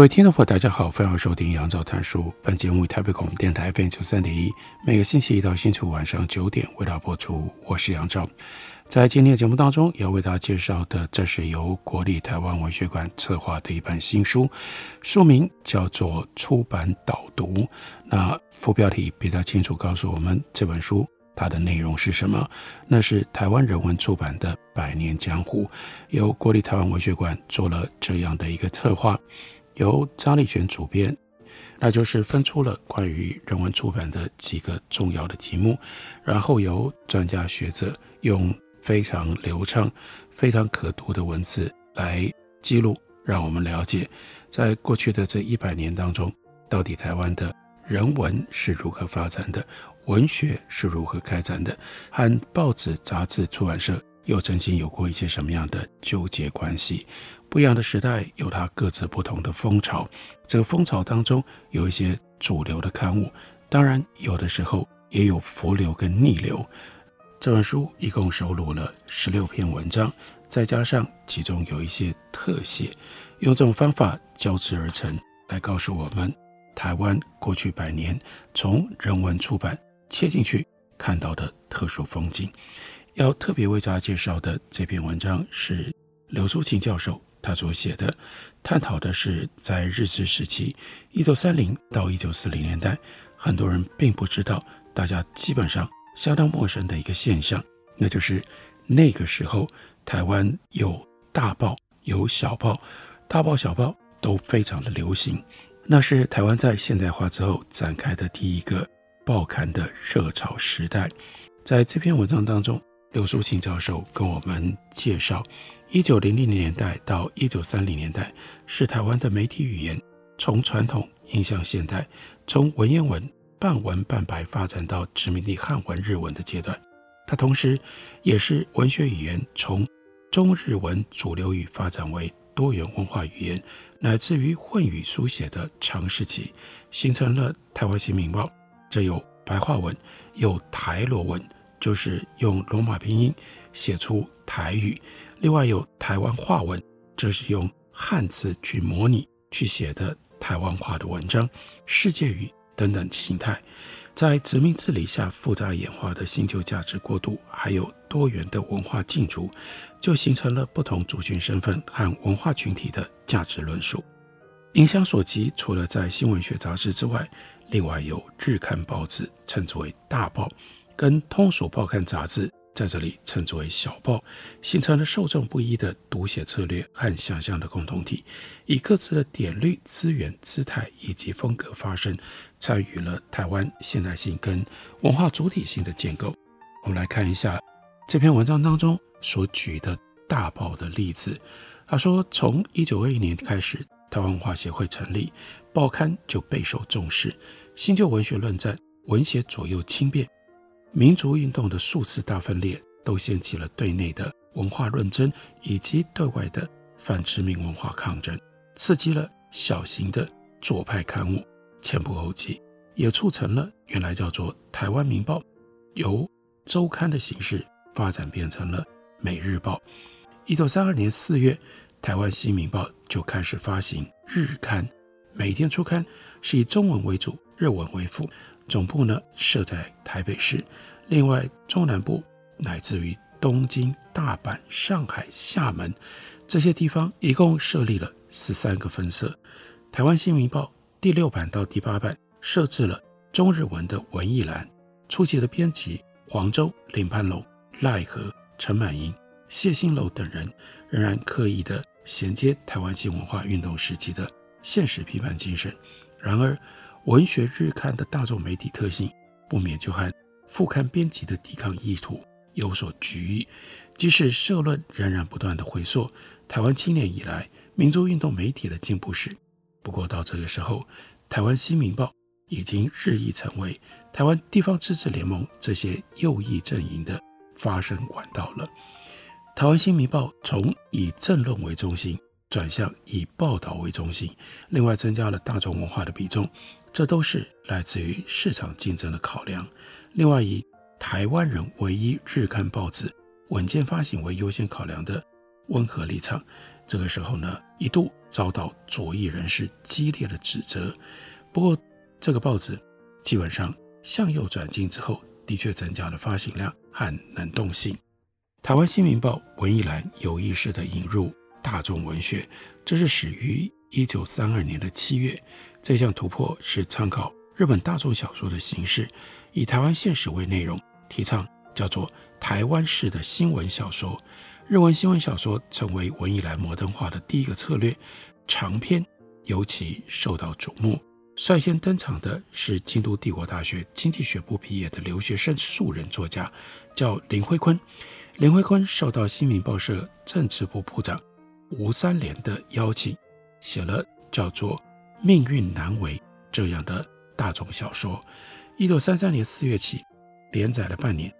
各位听众朋友，大家好，欢迎收听杨照谈书。本节目为台北广播电台 FM 九三点一，每个星期一到星期五晚上九点为大家播出。我是杨照，在今天的节目当中，要为大家介绍的，这是由国立台湾文学馆策划的一本新书，书名叫做《出版导读》。那副标题比较清楚，告诉我们这本书它的内容是什么？那是台湾人文出版的《百年江湖》，由国立台湾文学馆做了这样的一个策划。由张立权主编，那就是分出了关于人文出版的几个重要的题目，然后由专家学者用非常流畅、非常可读的文字来记录，让我们了解在过去的这一百年当中，到底台湾的人文是如何发展的，文学是如何开展的，和报纸、杂志、出版社又曾经有过一些什么样的纠结关系。不一样的时代有它各自不同的风潮，这个风潮当中有一些主流的刊物，当然有的时候也有浮流跟逆流。这本书一共收录了十六篇文章，再加上其中有一些特写，用这种方法交织而成，来告诉我们台湾过去百年从人文出版切进去看到的特殊风景。要特别为大家介绍的这篇文章是刘淑琴教授。他所写的，探讨的是在日治时期，一九三零到一九四零年代，很多人并不知道，大家基本上相当陌生的一个现象，那就是那个时候台湾有大报有小报，大报小报都非常的流行，那是台湾在现代化之后展开的第一个报刊的热潮时代。在这篇文章当中，刘淑琴教授跟我们介绍。一九零零年代到一九三零年代是台湾的媒体语言从传统迎向现代，从文言文半文半白发展到殖民地汉文日文的阶段。它同时也是文学语言从中日文主流语发展为多元文化语言，乃至于混语书写的长时期，形成了台湾新民报。这有白话文，有台罗文，就是用罗马拼音写出台语。另外有台湾话文，这是用汉字去模拟去写的台湾话的文章，世界语等等形态，在殖民治理下复杂演化的新旧价值过渡，还有多元的文化竞逐，就形成了不同族群身份和文化群体的价值论述。影响所及，除了在新闻学杂志之外，另外有日刊报纸，称之为大报，跟通俗报刊杂志。在这里称之为小报，形成了受众不一的读写策略和想象的共同体，以各自的点律、资源、姿态以及风格发声，参与了台湾现代性跟文化主体性的建构。我们来看一下这篇文章当中所举的大报的例子。他说，从一九二一年开始，台湾文化协会成立，报刊就备受重视，新旧文学论战，文学左右轻便。民族运动的数次大分裂，都掀起了对内的文化论争，以及对外的反殖民文化抗争，刺激了小型的左派刊物前仆后继，也促成了原来叫做《台湾民报》由周刊的形式发展变成了《每日报》。一九三二年四月，《台湾新民报》就开始发行日刊，每天出刊是以中文为主，日文为辅。总部呢设在台北市，另外中南部乃至于东京、大阪、上海、厦门这些地方，一共设立了十三个分社。台湾新民报第六版到第八版设置了中日文的文艺栏，初期的编辑黄州、林攀龙、赖和、陈满盈、谢新楼等人，仍然刻意地衔接台湾新文化运动时期的现实批判精神。然而，文学日刊的大众媒体特性，不免就和副刊编辑的抵抗意图有所局域。即使社论仍然不断地回溯台湾七年以来民族运动媒体的进步史，不过到这个时候，台湾新民报已经日益成为台湾地方自治联盟这些右翼阵营的发声管道了。台湾新民报从以政论为中心转向以报道为中心，另外增加了大众文化的比重，这都是来自于市场竞争的考量。另外，以台湾人唯一日刊报纸稳健发行为优先考量的温和立场，这个时候呢，一度遭到左翼人士激烈的指责。不过，这个报纸基本上向右转进之后，的确增加了发行量和能动性。台湾新民报文艺栏有意识地引入大众文学，这是始于一九三二年的七月。这项突破是参考日本大众小说的形式，以台湾现实为内容，提倡叫做台湾式的新闻小说。日文新闻小说成为文艺栏摩登化的第一个策略，长篇尤其受到瞩目。率先登场的是京都帝国大学经济学部毕业的留学生素人作家，叫林辉坤。林辉坤受到新民报社政治部部长吴三连的邀请，写了叫做《命运难违》这样的大众小说。一九三三年四月起连载了半年，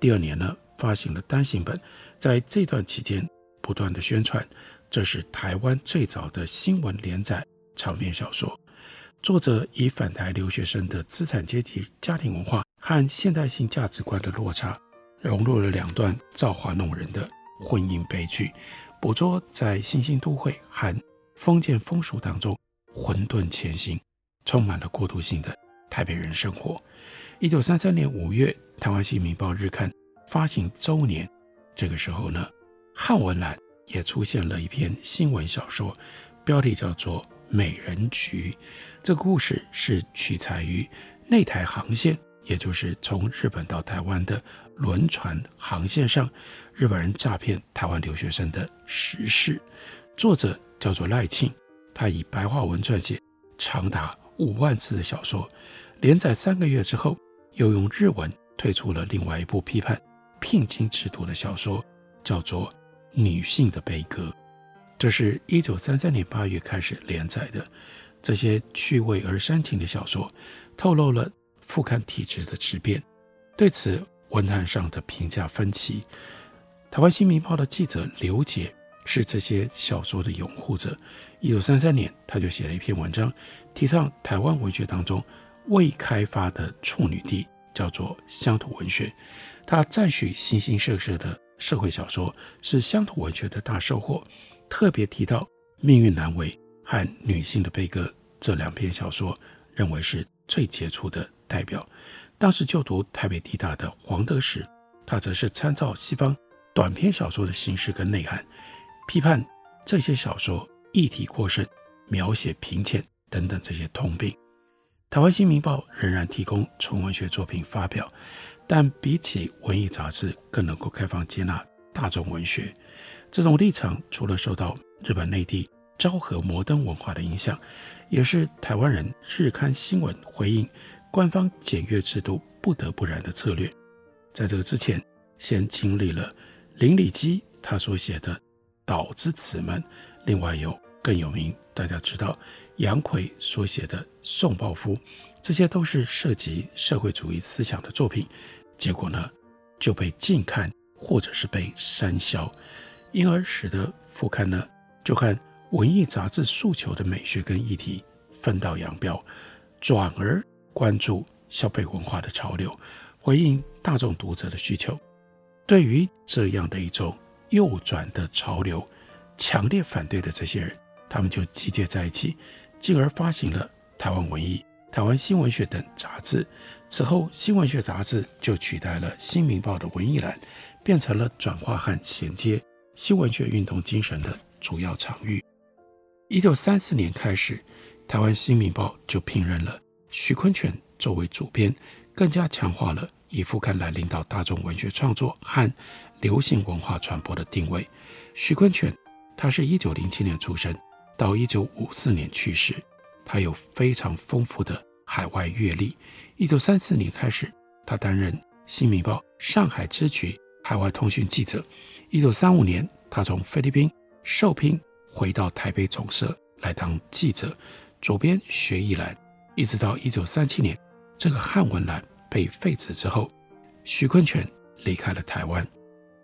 第二年呢发行了单行本。在这段期间，不断的宣传，这是台湾最早的新闻连载长篇小说。作者以返台留学生的资产阶级家庭文化和现代性价值观的落差。融入了两段造化弄人的婚姻悲剧，捕捉在新兴都会和封建风俗当中混沌前行，充满了过渡性的台北人生活。一九三三年五月，台湾新民报日刊发行周年，这个时候呢，汉文栏也出现了一篇新闻小说，标题叫做《美人局》。这个故事是取材于内台航线，也就是从日本到台湾的。轮船航线上，日本人诈骗台湾留学生的实事。作者叫做赖庆，他以白话文撰写长达五万字的小说，连载三个月之后，又用日文推出了另外一部批判聘金制度的小说，叫做《女性的悲歌》。这是一九三三年八月开始连载的。这些趣味而煽情的小说，透露了副刊体制的质变。对此，文坛上的评价分歧。台湾新民报的记者刘杰是这些小说的拥护者。一九三三年，他就写了一篇文章，提倡台湾文学当中未开发的处女地，叫做乡土文学。他赞许形形色色的社会小说是乡土文学的大收获，特别提到《命运难违》和《女性的悲歌》这两篇小说，认为是最杰出的代表。当时就读台北地大的黄德时，他则是参照西方短篇小说的形式跟内涵，批判这些小说议题过剩、描写贫浅等等这些通病。台湾新民报仍然提供纯文学作品发表，但比起文艺杂志，更能够开放接纳大众文学。这种立场除了受到日本内地昭和摩登文化的影响，也是台湾人日刊新闻回应。官方检阅制度不得不然的策略，在这个之前，先经历了林礼基他所写的《岛之子们》，另外有更有名，大家知道杨逵所写的《宋抱夫》，这些都是涉及社会主义思想的作品，结果呢就被禁刊或者是被删销，因而使得副刊呢就和文艺杂志诉求的美学跟议题分道扬镳，转而。关注消费文化的潮流，回应大众读者的需求。对于这样的一种右转的潮流，强烈反对的这些人，他们就集结在一起，进而发行了《台湾文艺》《台湾新文学》等杂志。此后，新文学杂志就取代了《新民报》的文艺栏，变成了转化和衔接新文学运动精神的主要场域。一九三四年开始，《台湾新民报》就聘任了。徐坤泉作为主编，更加强化了以副刊来领导大众文学创作和流行文化传播的定位。徐坤泉，他是一九零七年出生，到一九五四年去世，他有非常丰富的海外阅历。一九三四年开始，他担任《新民报》上海支局海外通讯记者。一九三五年，他从菲律宾受聘回到台北总社来当记者，主编学艺栏，一直到一九三七年，这个汉文栏被废止之后，许坤泉离开了台湾。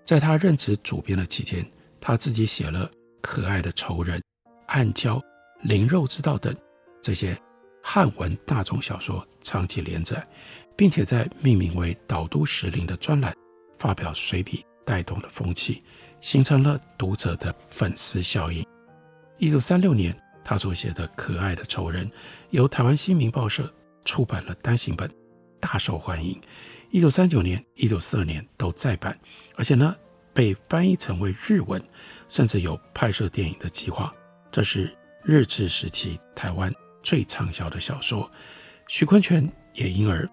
在他任职主编的期间，他自己写了《可爱的仇人》《暗礁》《灵肉之道》等这些汉文大众小说长期连载，并且在命名为“岛都石林”的专栏发表随笔，带动了风气，形成了读者的粉丝效应。一九三六年，他所写的《可爱的仇人》由台湾新民报社出版了单行本，大受欢迎。一九三九年、一九四二年都再版，而且呢被翻译成为日文，甚至有拍摄电影的计划。这是日治时期台湾最畅销的小说。许坤泉也因而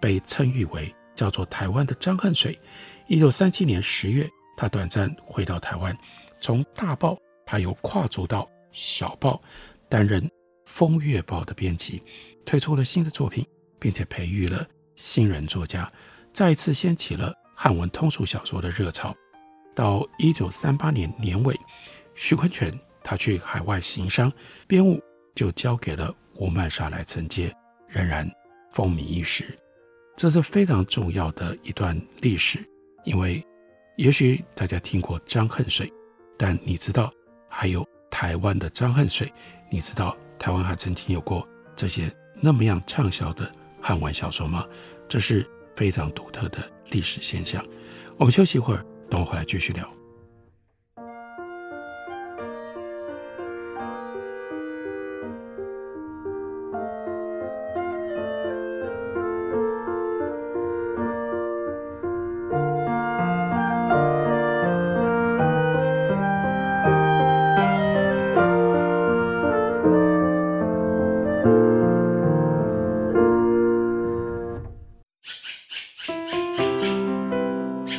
被称誉为叫做台湾的张恨水。一九三七年十月，他短暂回到台湾，从大报他又跨足到小报，担任《风月报》的编辑，推出了新的作品，并且培育了新人作家。再一次掀起了汉文通俗小说的热潮。到一九三八年年尾，徐坤泉他去海外行商，编务就交给了吴曼莎来承接，仍然风靡一时。这是非常重要的一段历史，因为也许大家听过张恨水，但你知道还有台湾的张恨水？你知道台湾还曾经有过这些那么样畅销的汉文小说吗？这是。非常独特的历史现象。我们休息一会儿，等我回来继续聊。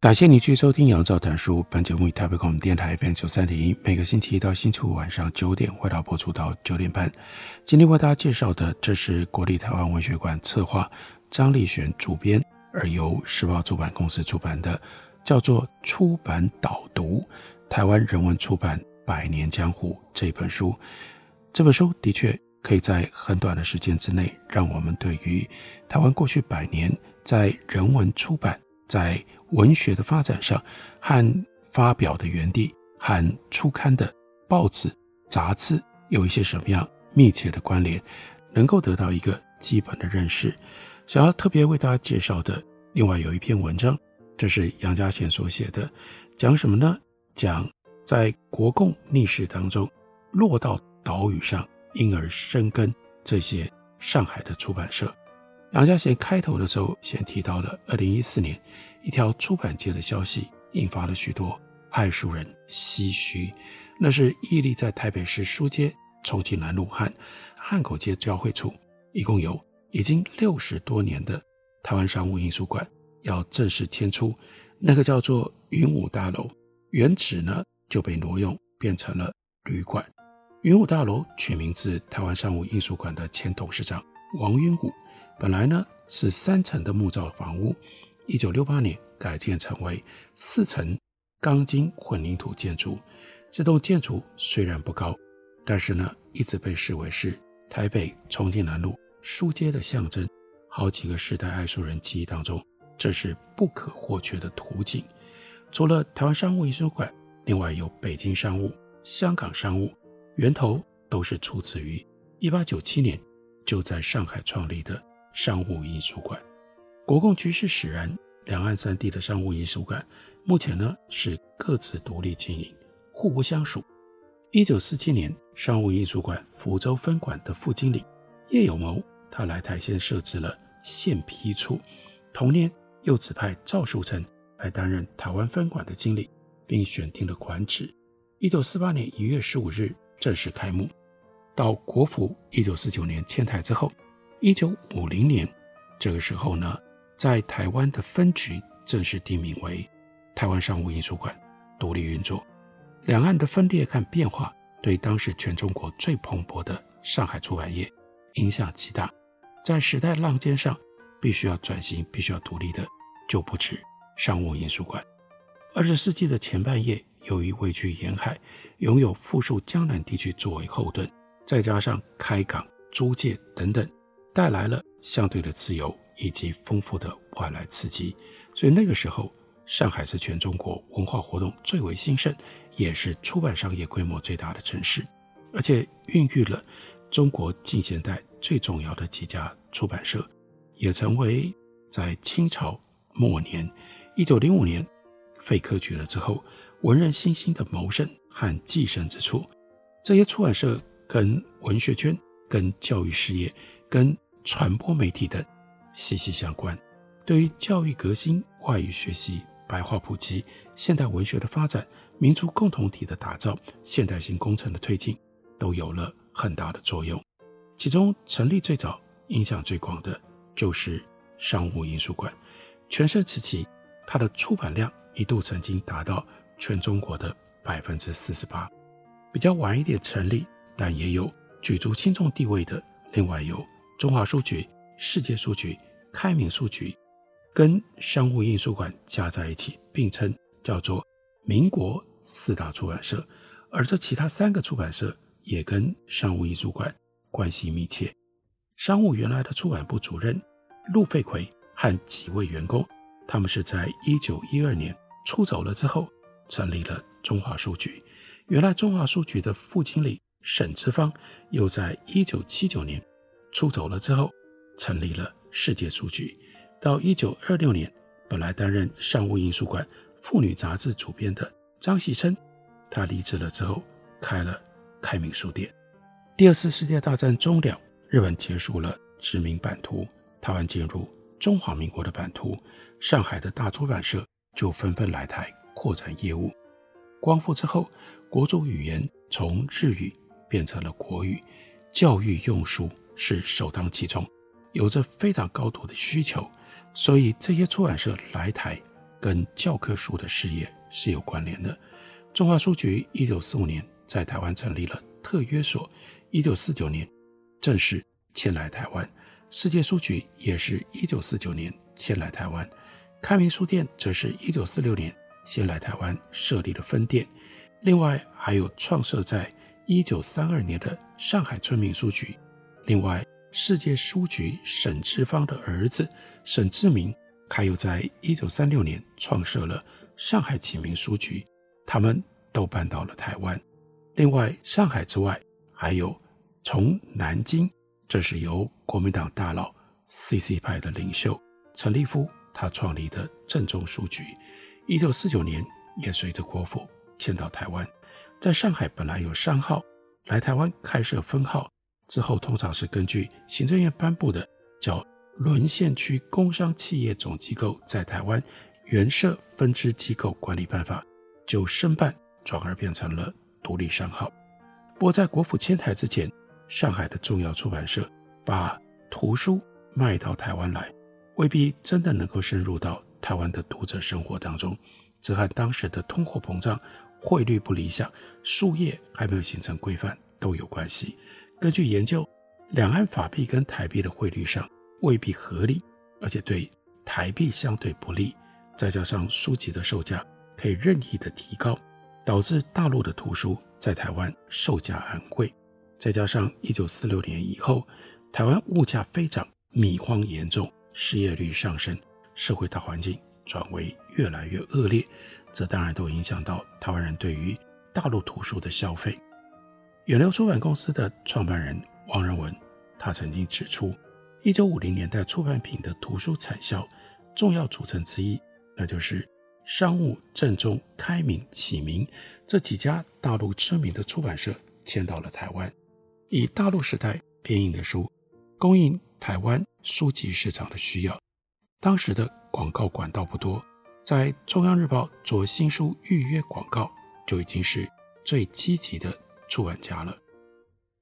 感谢你去收听杨照谈书。本节目以台北广播电台 FM 九三点一，每个星期一到星期五晚上九点，为大家播出到九点半。今天为大家介绍的，这是国立台湾文学馆策划，张立璇主编，而由时报出版公司出版的，叫做《出版导读：台湾人文出版百年江湖》这本书。这本书的确可以在很短的时间之内，让我们对于台湾过去百年在人文出版。在文学的发展上，和发表的园地、和出刊的报纸、杂志有一些什么样密切的关联，能够得到一个基本的认识。想要特别为大家介绍的，另外有一篇文章，这是杨佳贤所写的，讲什么呢？讲在国共逆势当中落到岛屿上，因而生根这些上海的出版社。杨家贤开头的时候先提到了二零一四年一条出版界的消息，引发了许多爱书人唏嘘。那是屹立在台北市书街、重庆南路和汉口街交汇处，一共有已经六十多年的台湾商务印书馆要正式迁出。那个叫做云武大楼，原址呢就被挪用变成了旅馆。云武大楼取名自台湾商务印书馆的前董事长王云武，本来呢是三层的木造房屋，一九六八年改建成为四层钢筋混凝土建筑。这栋建筑虽然不高，但是呢一直被视为是台北重庆南路书街的象征。好几个时代爱书人记忆当中，这是不可或缺的图景。除了台湾商务印书馆，另外有北京商务、香港商务，源头都是出自于一八九七年就在上海创立的商务印书馆。国共局势使然，两岸三地的商务印书馆目前呢是各自独立经营，互不相属。一九四七年，商务印书馆福州分馆的副经理叶有谋。他来台先设置了宪批处，同年又指派赵树成来担任台湾分馆的经理，并选定了馆址。一九四八年一月十五日正式开幕。到国府一九四九年迁台之后，一九五零年这个时候呢，在台湾的分局正式定名为台湾商务印书馆，独立运作。两岸的分裂和变化，对当时全中国最蓬勃的上海出版业影响极大。在时代浪尖上，必须要转型、必须要独立的，就不止商务印书馆。二十世纪的前半叶，由于位居沿海，拥有富庶江南地区作为后盾，再加上开港、租界等等，带来了相对的自由以及丰富的外来刺激。所以那个时候，上海是全中国文化活动最为兴盛，也是出版商业规模最大的城市，而且孕育了中国近现代。最重要的几家出版社，也成为在清朝末年，一九零五年废科举了之后，文人新兴的谋生和寄生之处。这些出版社跟文学圈、跟教育事业、跟传播媒体等息息相关，对于教育革新、外语学习、白话普及、现代文学的发展、民族共同体的打造、现代性工程的推进，都有了很大的作用。其中成立最早、影响最广的，就是商务印书馆。全盛时期，它的出版量一度曾经达到全中国的百分之四十八。比较晚一点成立，但也有举足轻重地位的，另外有中华书局、世界书局、开明书局，跟商务印书馆加在一起并称叫做民国四大出版社。而这其他三个出版社也跟商务印书馆。关系密切。商务原来的出版部主任陆费奎和几位员工，他们是在一九一二年出走了之后，成立了中华书局。原来中华书局的副经理沈之芳，又在一九七九年出走了之后，成立了世界书局。到一九二六年，本来担任商务印书馆妇女杂志主编的张喜琛，他离职了之后，开了开明书店。第二次世界大战终了，日本结束了殖民版图，台湾进入中华民国的版图，上海的大出版社就纷纷来台扩展业务。光复之后，国族语言从日语变成了国语，教育用书是首当其冲，有着非常高度的需求，所以这些出版社来台跟教科书的事业是有关联的。中华书局一九四五年在台湾成立了特约所。一九四九年正式迁来台湾，世界书局也是一九四九年迁来台湾，开明书店则是一九四六年先来台湾设立了分店。另外还有创设在一九三二年的上海春明书局。另外，世界书局沈之芳的儿子沈志明，他又在一九三六年创设了上海启明书局，他们都搬到了台湾。另外，上海之外。还有从南京，这是由国民党大佬 CC 派的领袖陈立夫他创立的正宗书局，一九四九年也随着国府迁到台湾。在上海本来有商号，来台湾开设分号之后，通常是根据行政院颁布的叫《沦陷区工商企业总机构在台湾原设分支机构管理办法》，就申办转而变成了独立商号。不过，在国府迁台之前，上海的重要出版社把图书卖到台湾来，未必真的能够深入到台湾的读者生活当中。这和当时的通货膨胀、汇率不理想、书业还没有形成规范都有关系。根据研究，两岸法币跟台币的汇率上未必合理，而且对台币相对不利。再加上书籍的售价可以任意的提高，导致大陆的图书在台湾售价昂贵。再加上一九四六年以后，台湾物价飞涨，米荒严重，失业率上升，社会大环境转为越来越恶劣，这当然都影响到台湾人对于大陆图书的消费。远流出版公司的创办人王仁文，他曾经指出，一九五零年代出版品的图书产销重要组成之一，那就是商务、正宗、开明、启明这几家大陆知名的出版社迁到了台湾。以大陆时代编印的书，供应台湾书籍市场的需要。当时的广告管道不多，在中央日报做新书预约广告就已经是最积极的出版家了。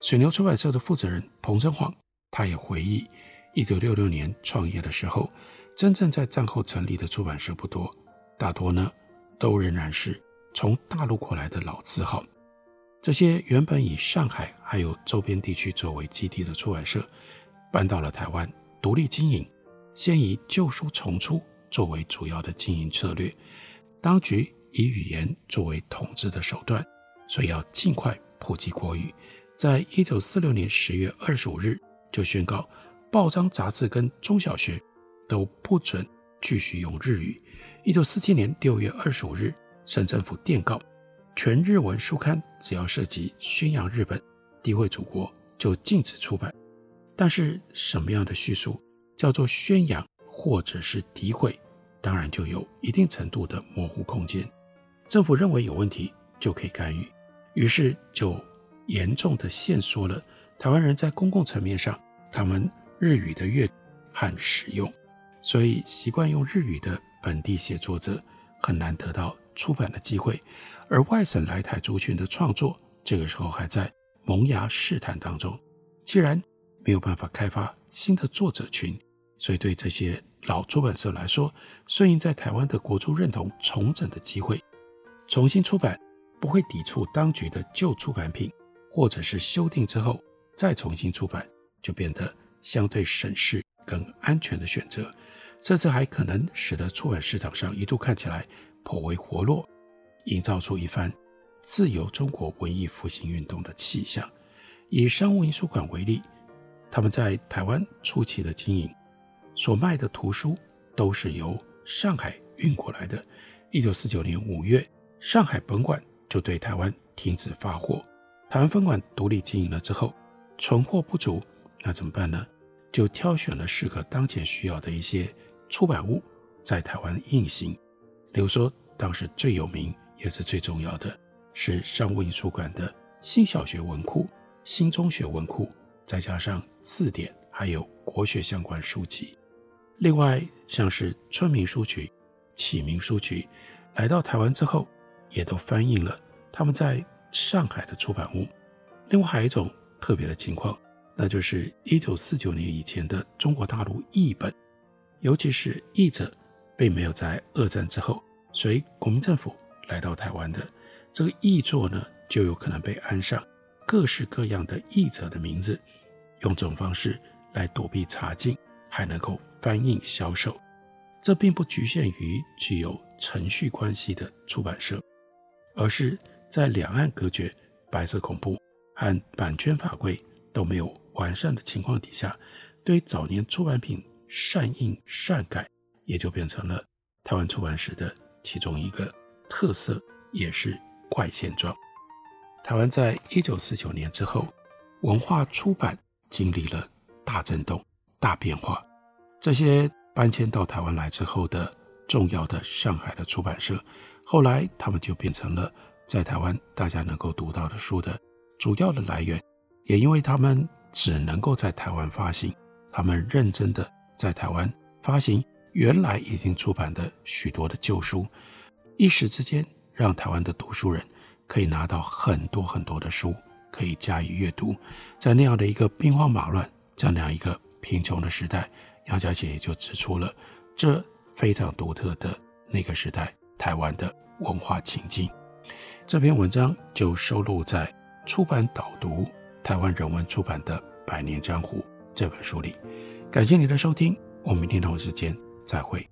水牛出版社的负责人彭真晃，他也回忆，一九六六年创业的时候，真正在战后成立的出版社不多，大多呢都仍然是从大陆过来的老字号。这些原本以上海还有周边地区作为基地的出版社，搬到了台湾独立经营，先以旧书重出作为主要的经营策略。当局以语言作为统治的手段，所以要尽快普及国语。在一九四六年十月二十五日就宣告，报章杂志跟中小学都不准继续用日语。一九四七年六月二十五日，省政府电告。全日文书刊只要涉及宣扬日本、诋毁祖国，就禁止出版。但是什么样的叙述叫做宣扬或者是诋毁，当然就有一定程度的模糊空间。政府认为有问题就可以干预，于是就严重的限缩了台湾人在公共层面上他们日语的阅读和使用。所以习惯用日语的本地写作者很难得到出版的机会。而外省来台族群的创作，这个时候还在萌芽试探当中。既然没有办法开发新的作者群，所以对这些老出版社来说，顺应在台湾的国族认同重整的机会，重新出版不会抵触当局的旧出版品，或者是修订之后再重新出版，就变得相对省事更安全的选择，甚至还可能使得出版市场上一度看起来颇为活络。营造出一番自由中国文艺复兴运动的气象。以商务印书馆为例，他们在台湾初期的经营，所卖的图书都是由上海运过来的。一九四九年五月，上海本馆就对台湾停止发货。台湾分馆独立经营了之后，存货不足，那怎么办呢？就挑选了适合当前需要的一些出版物，在台湾印行。比如说，当时最有名。也是最重要的，是商务印书馆的新小学文库、新中学文库，再加上字典，还有国学相关书籍。另外，像是春明书局、启明书局，来到台湾之后，也都翻印了他们在上海的出版物。另外，还有一种特别的情况，那就是一九四九年以前的中国大陆译本，尤其是译者，并没有在二战之后随国民政府。来到台湾的这个译作呢，就有可能被安上各式各样的译者的名字，用这种方式来躲避查禁，还能够翻印销售。这并不局限于具有程序关系的出版社，而是在两岸隔绝、白色恐怖和版权法规都没有完善的情况底下，对早年出版品善印善改，也就变成了台湾出版史的其中一个。特色也是怪现状。台湾在一九四九年之后，文化出版经历了大震动、大变化。这些搬迁到台湾来之后的重要的上海的出版社，后来他们就变成了在台湾大家能够读到的书的主要的来源。也因为他们只能够在台湾发行，他们认真的在台湾发行原来已经出版的许多的旧书。一时之间，让台湾的读书人可以拿到很多很多的书，可以加以阅读。在那样的一个兵荒马乱、这样一个贫穷的时代，杨小姐也就指出了这非常独特的那个时代台湾的文化情境。这篇文章就收录在出版导读台湾人文出版的《百年江湖》这本书里。感谢你的收听，我们明天同一时间再会。